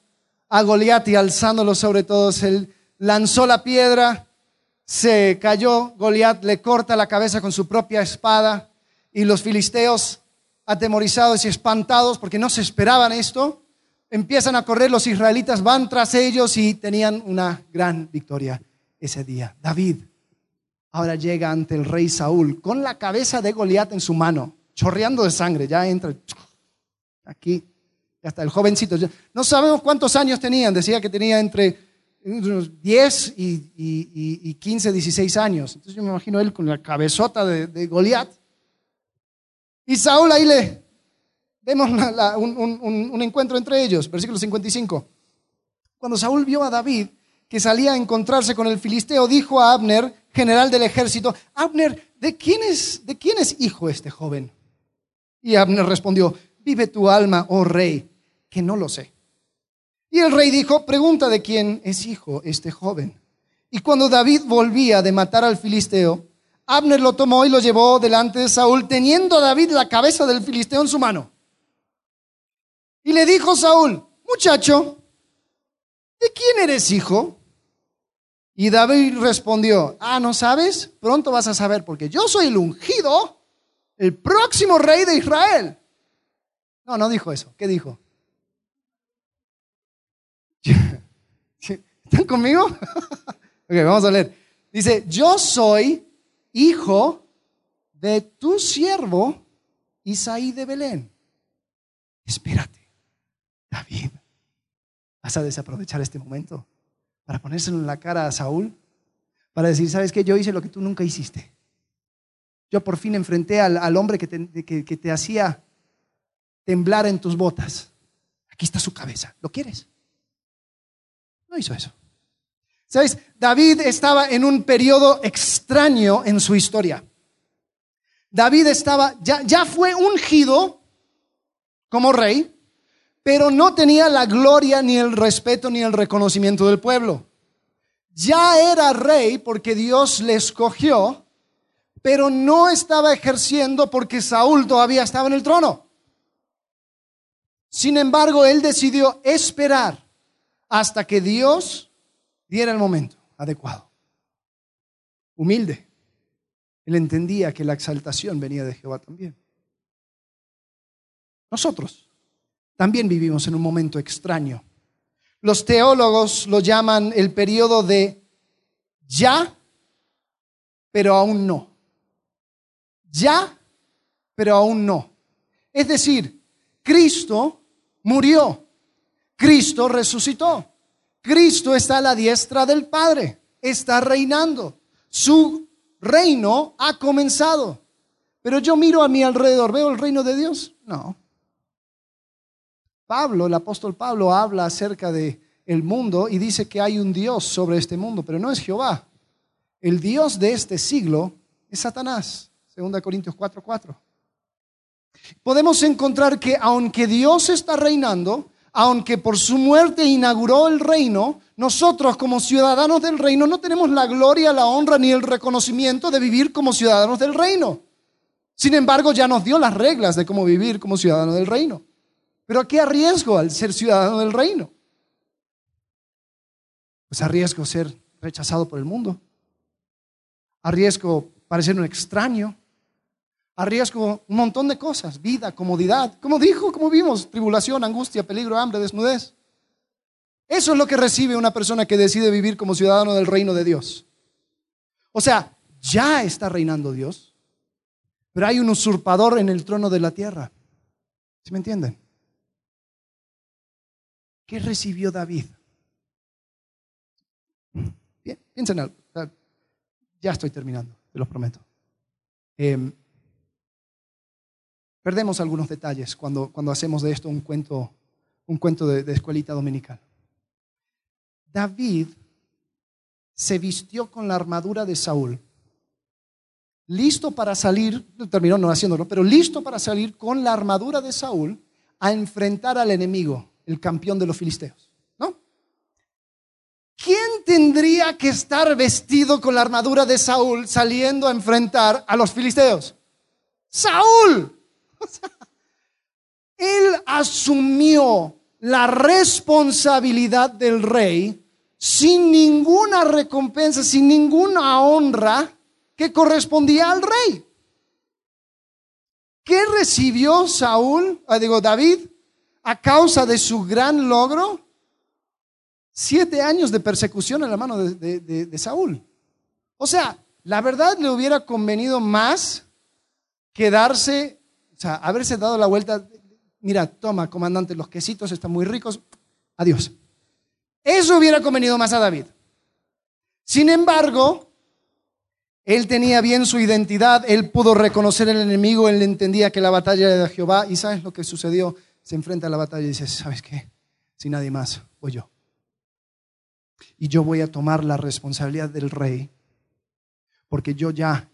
a Goliat y alzándolo sobre todos. Él lanzó la piedra, se cayó, Goliat le corta la cabeza con su propia espada y los filisteos, atemorizados y espantados porque no se esperaban esto, empiezan a correr, los israelitas van tras ellos y tenían una gran victoria ese día. David ahora llega ante el rey Saúl con la cabeza de Goliat en su mano, chorreando de sangre, ya entra aquí hasta el jovencito. No sabemos cuántos años tenían, decía que tenía entre unos 10 y, 15, 16 años. Entonces yo me imagino él con la cabezota de, Goliat. Y Saúl ahí le vemos un, encuentro entre ellos, versículo 55. Cuando Saúl vio a David que salía a encontrarse con el filisteo, dijo a Abner, general del ejército, Abner, ¿de de quién es hijo este joven? Y Abner respondió, vive tu alma, oh rey, que no lo sé. Y el rey dijo, pregunta de quién es hijo este joven. Y cuando David volvía de matar al filisteo, Abner lo tomó y lo llevó delante de Saúl, teniendo David la cabeza del filisteo en su mano. Y le dijo Saúl, muchacho, ¿de quién eres hijo? Y David respondió, ah, ¿no sabes? Pronto vas a saber, porque yo soy el ungido, el próximo rey de Israel. No, no dijo eso. ¿Qué dijo? ¿Están conmigo? ok, vamos a leer. Dice, yo soy hijo de tu siervo Isaí de Belén. Espérate, David, ¿vas a desaprovechar este momento para ponérselo en la cara a Saúl? Para decir, ¿sabes qué? Yo hice lo que tú nunca hiciste. Yo por fin enfrenté al, hombre que que te hacía temblar en tus botas. Aquí está su cabeza. ¿Lo quieres? Hizo eso. ¿Sabes? David estaba en un periodo extraño en su historia. David estaba, ya, ya fue ungido como rey, pero no tenía la gloria, ni el respeto, ni el reconocimiento del pueblo. Ya era rey porque Dios le escogió, pero no estaba ejerciendo porque Saúl todavía estaba en el trono. Sin embargo, él decidió esperar hasta que Dios diera el momento adecuado. Humilde. Él entendía que la exaltación venía de Jehová también. Nosotros también vivimos en un momento extraño. Los teólogos lo llaman el periodo de ya, pero aún no. Ya, pero aún no. Es decir, Cristo murió. Cristo resucitó. Cristo está a la diestra del Padre. Está reinando. Su reino ha comenzado. Pero yo miro a mi alrededor, ¿veo el reino de Dios? No. Pablo, el apóstol Pablo habla acerca de el mundo y dice que hay un Dios sobre este mundo, pero no es Jehová. El Dios de este siglo es Satanás. 2 Corintios 4:4. Podemos encontrar que aunque Dios está reinando, aunque por su muerte inauguró el reino, nosotros como ciudadanos del reino no tenemos la gloria, la honra ni el reconocimiento de vivir como ciudadanos del reino. Sin embargo, ya nos dio las reglas de cómo vivir como ciudadano del reino. Pero ¿a qué arriesgo al ser ciudadano del reino? Pues arriesgo ser rechazado por el mundo. Arriesgo parecer un extraño arriesgo un montón de cosas, vida, comodidad, como dijo, como vimos, tribulación, angustia, peligro, hambre, desnudez. Eso es lo que recibe una persona que decide vivir como ciudadano del reino de Dios. O sea, ya está reinando Dios, pero hay un usurpador en el trono de la tierra. ¿Sí me entienden? ¿Qué recibió David? Bien, piensen algo. Ya estoy terminando, te lo prometo. Em, perdemos algunos detalles cuando, cuando hacemos de esto un cuento, un cuento de, de escuelita dominical. David se vistió con la armadura de Saúl, listo para salir, terminó no haciéndolo, pero listo para salir con la armadura de Saúl a enfrentar al enemigo, el campeón de los filisteos. ¿Quién tendría que estar vestido con la armadura de Saúl saliendo a enfrentar a los filisteos? Saúl. Él asumió la responsabilidad del rey sin ninguna recompensa, sin ninguna honra que correspondía al rey. ¿Qué recibió Saúl, ah, digo David, a causa de su gran logro? Siete años de persecución en la mano de, de Saúl. O sea, la verdad le hubiera convenido más quedarse, o sea, haberse dado la vuelta. Mira, toma, comandante, los quesitos están muy ricos. Adiós. Eso hubiera convenido más a David. Sin embargo, él tenía bien su identidad, él pudo reconocer el enemigo, él entendía que la batalla era de Jehová. ¿Y sabes lo que sucedió? Se enfrenta a la batalla y dice, ¿sabes qué? Si nadie más, voy yo. Y yo voy a tomar la responsabilidad del rey, porque yo ya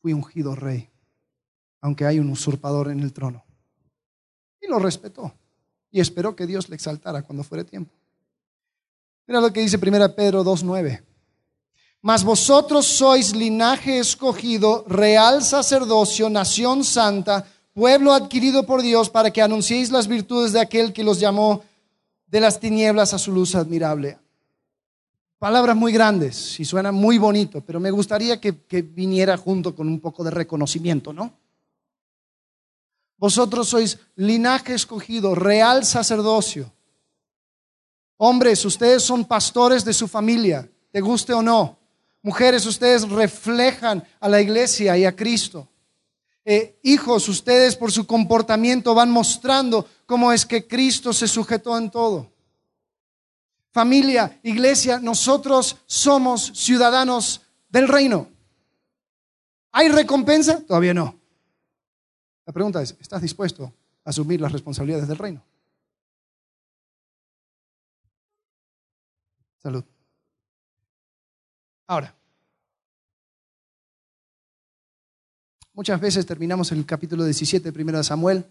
fui ungido rey, aunque hay un usurpador en el trono. Y lo respetó. Y esperó que Dios le exaltara cuando fuera tiempo. Mira lo que dice 1 Pedro 2.9. Mas vosotros sois linaje escogido, real sacerdocio, nación santa, pueblo adquirido por Dios para que anunciéis las virtudes de aquel que los llamó de las tinieblas a su luz admirable. Palabras muy grandes y suena muy bonito, pero me gustaría que, que viniera junto con un poco de reconocimiento, ¿no? Vosotros sois linaje escogido, real sacerdocio, Hombres, ustedes son pastores de su familia, te guste o no. Mujeres, ustedes reflejan a la iglesia y a Cristo. Eh, hijos, ustedes por su comportamiento van mostrando cómo es que Cristo se sujetó en todo. Familia, iglesia, nosotros somos ciudadanos del reino. ¿Hay recompensa? Todavía no. La pregunta es, ¿estás dispuesto a asumir las responsabilidades del reino? Salud. Ahora, muchas veces terminamos el capítulo 17 de 1 Samuel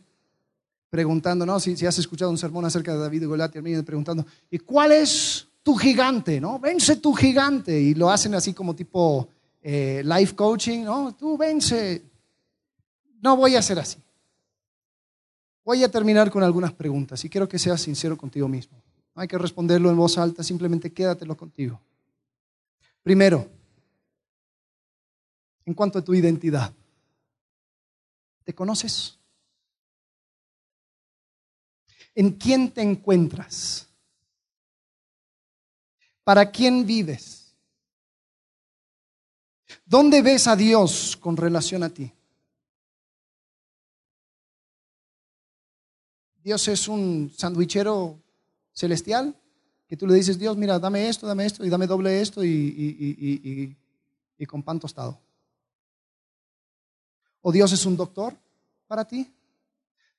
preguntando, ¿no? Si, has escuchado un sermón acerca de David y Goliat, preguntando, ¿y cuál es tu gigante? ¿No? Vence tu gigante. Y lo hacen así como tipo eh, life coaching, ¿no? Tú vence. No voy a hacer así. Voy a terminar con algunas preguntas y quiero que seas sincero contigo mismo. No hay que responderlo en voz alta, simplemente quédatelo contigo. Primero, en cuanto a tu identidad, ¿te conoces? ¿En quién te encuentras? ¿Para quién vives? ¿Dónde ves a Dios con relación a ti? Dios es un sandwichero celestial, que tú le dices, Dios, mira, dame esto, dame esto, y dame doble esto y, y con pan tostado. ¿O Dios es un doctor para ti?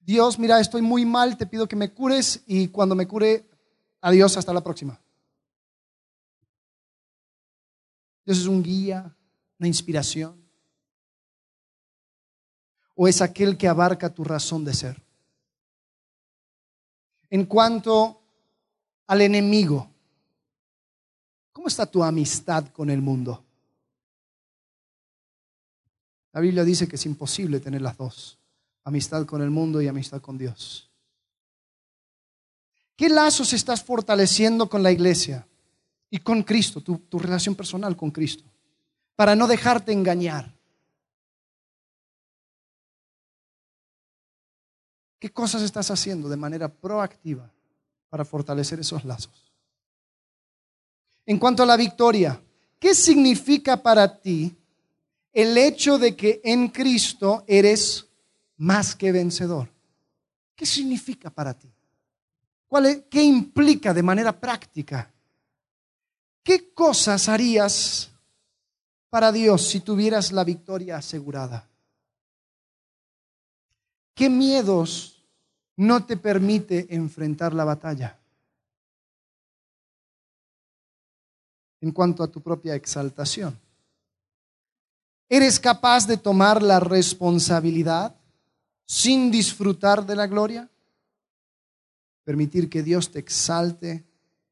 Dios, mira, estoy muy mal, te pido que me cures y cuando me cure, adiós, hasta la próxima. Dios es un guía, una inspiración. ¿O es aquel que abarca tu razón de ser? En cuanto al enemigo. ¿Cómo está tu amistad con el mundo? La Biblia dice que es imposible tener las dos, amistad con el mundo y amistad con Dios. ¿Qué lazos estás fortaleciendo con la iglesia y con Cristo, tu, relación personal con Cristo, para no dejarte engañar? ¿Qué cosas estás haciendo de manera proactiva para fortalecer esos lazos. En cuanto a la victoria, ¿qué significa para ti el hecho de que en Cristo eres más que vencedor? ¿Qué significa para ti? ¿Cuál ¿Qué implica de manera práctica? ¿Qué cosas harías para Dios si tuvieras la victoria asegurada? ¿Qué miedos no te permite enfrentar la batalla? En cuanto a tu propia exaltación, ¿eres capaz de tomar la responsabilidad sin disfrutar de la gloria? ¿Permitir que Dios te exalte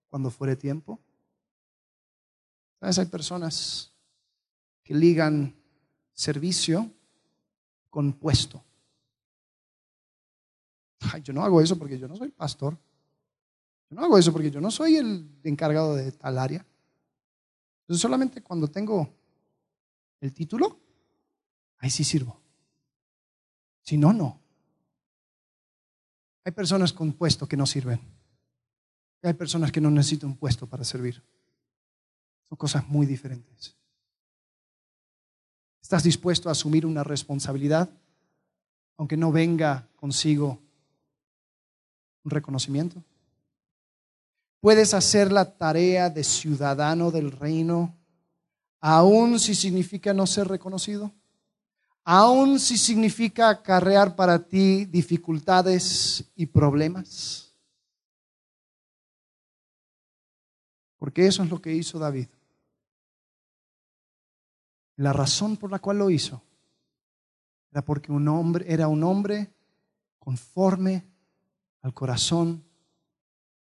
cuando fuere tiempo? ¿Sabes? Hay personas que ligan servicio con puesto. Yo no hago eso porque yo no soy pastor. Yo no hago eso porque yo no soy el encargado de tal área. Entonces solamente cuando tengo el título, ahí sí sirvo. Si no, no. Hay personas con puesto que no sirven. Hay personas que no necesitan un puesto para servir. Son cosas muy diferentes. ¿Estás dispuesto a asumir una responsabilidad aunque no venga consigo un reconocimiento? ¿Puedes hacer la tarea de ciudadano del reino aun si significa no ser reconocido? aun si significa acarrear para ti dificultades y problemas. Porque eso es lo que hizo David. La razón por la cual lo hizo era porque un hombre era un hombre conforme al corazón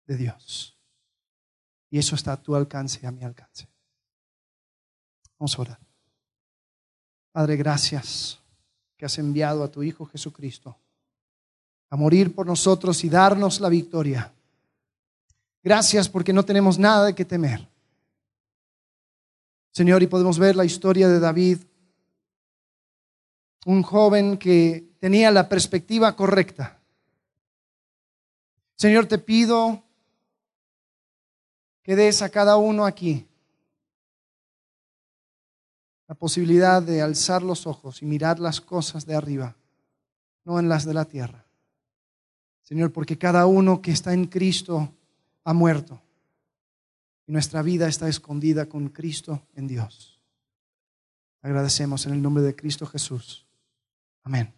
de Dios. Y eso está a tu alcance y a mi alcance. Vamos a orar. Padre, gracias que has enviado a tu Hijo Jesucristo a morir por nosotros y darnos la victoria. Gracias porque no tenemos nada de que temer. Señor, y podemos ver la historia de David, un joven que tenía la perspectiva correcta. Señor, te pido que des a cada uno aquí la posibilidad de alzar los ojos y mirar las cosas de arriba, no en las de la tierra. Señor, porque cada uno que está en Cristo ha muerto y nuestra vida está escondida con Cristo en Dios. Agradecemos en el nombre de Cristo Jesús. Amén.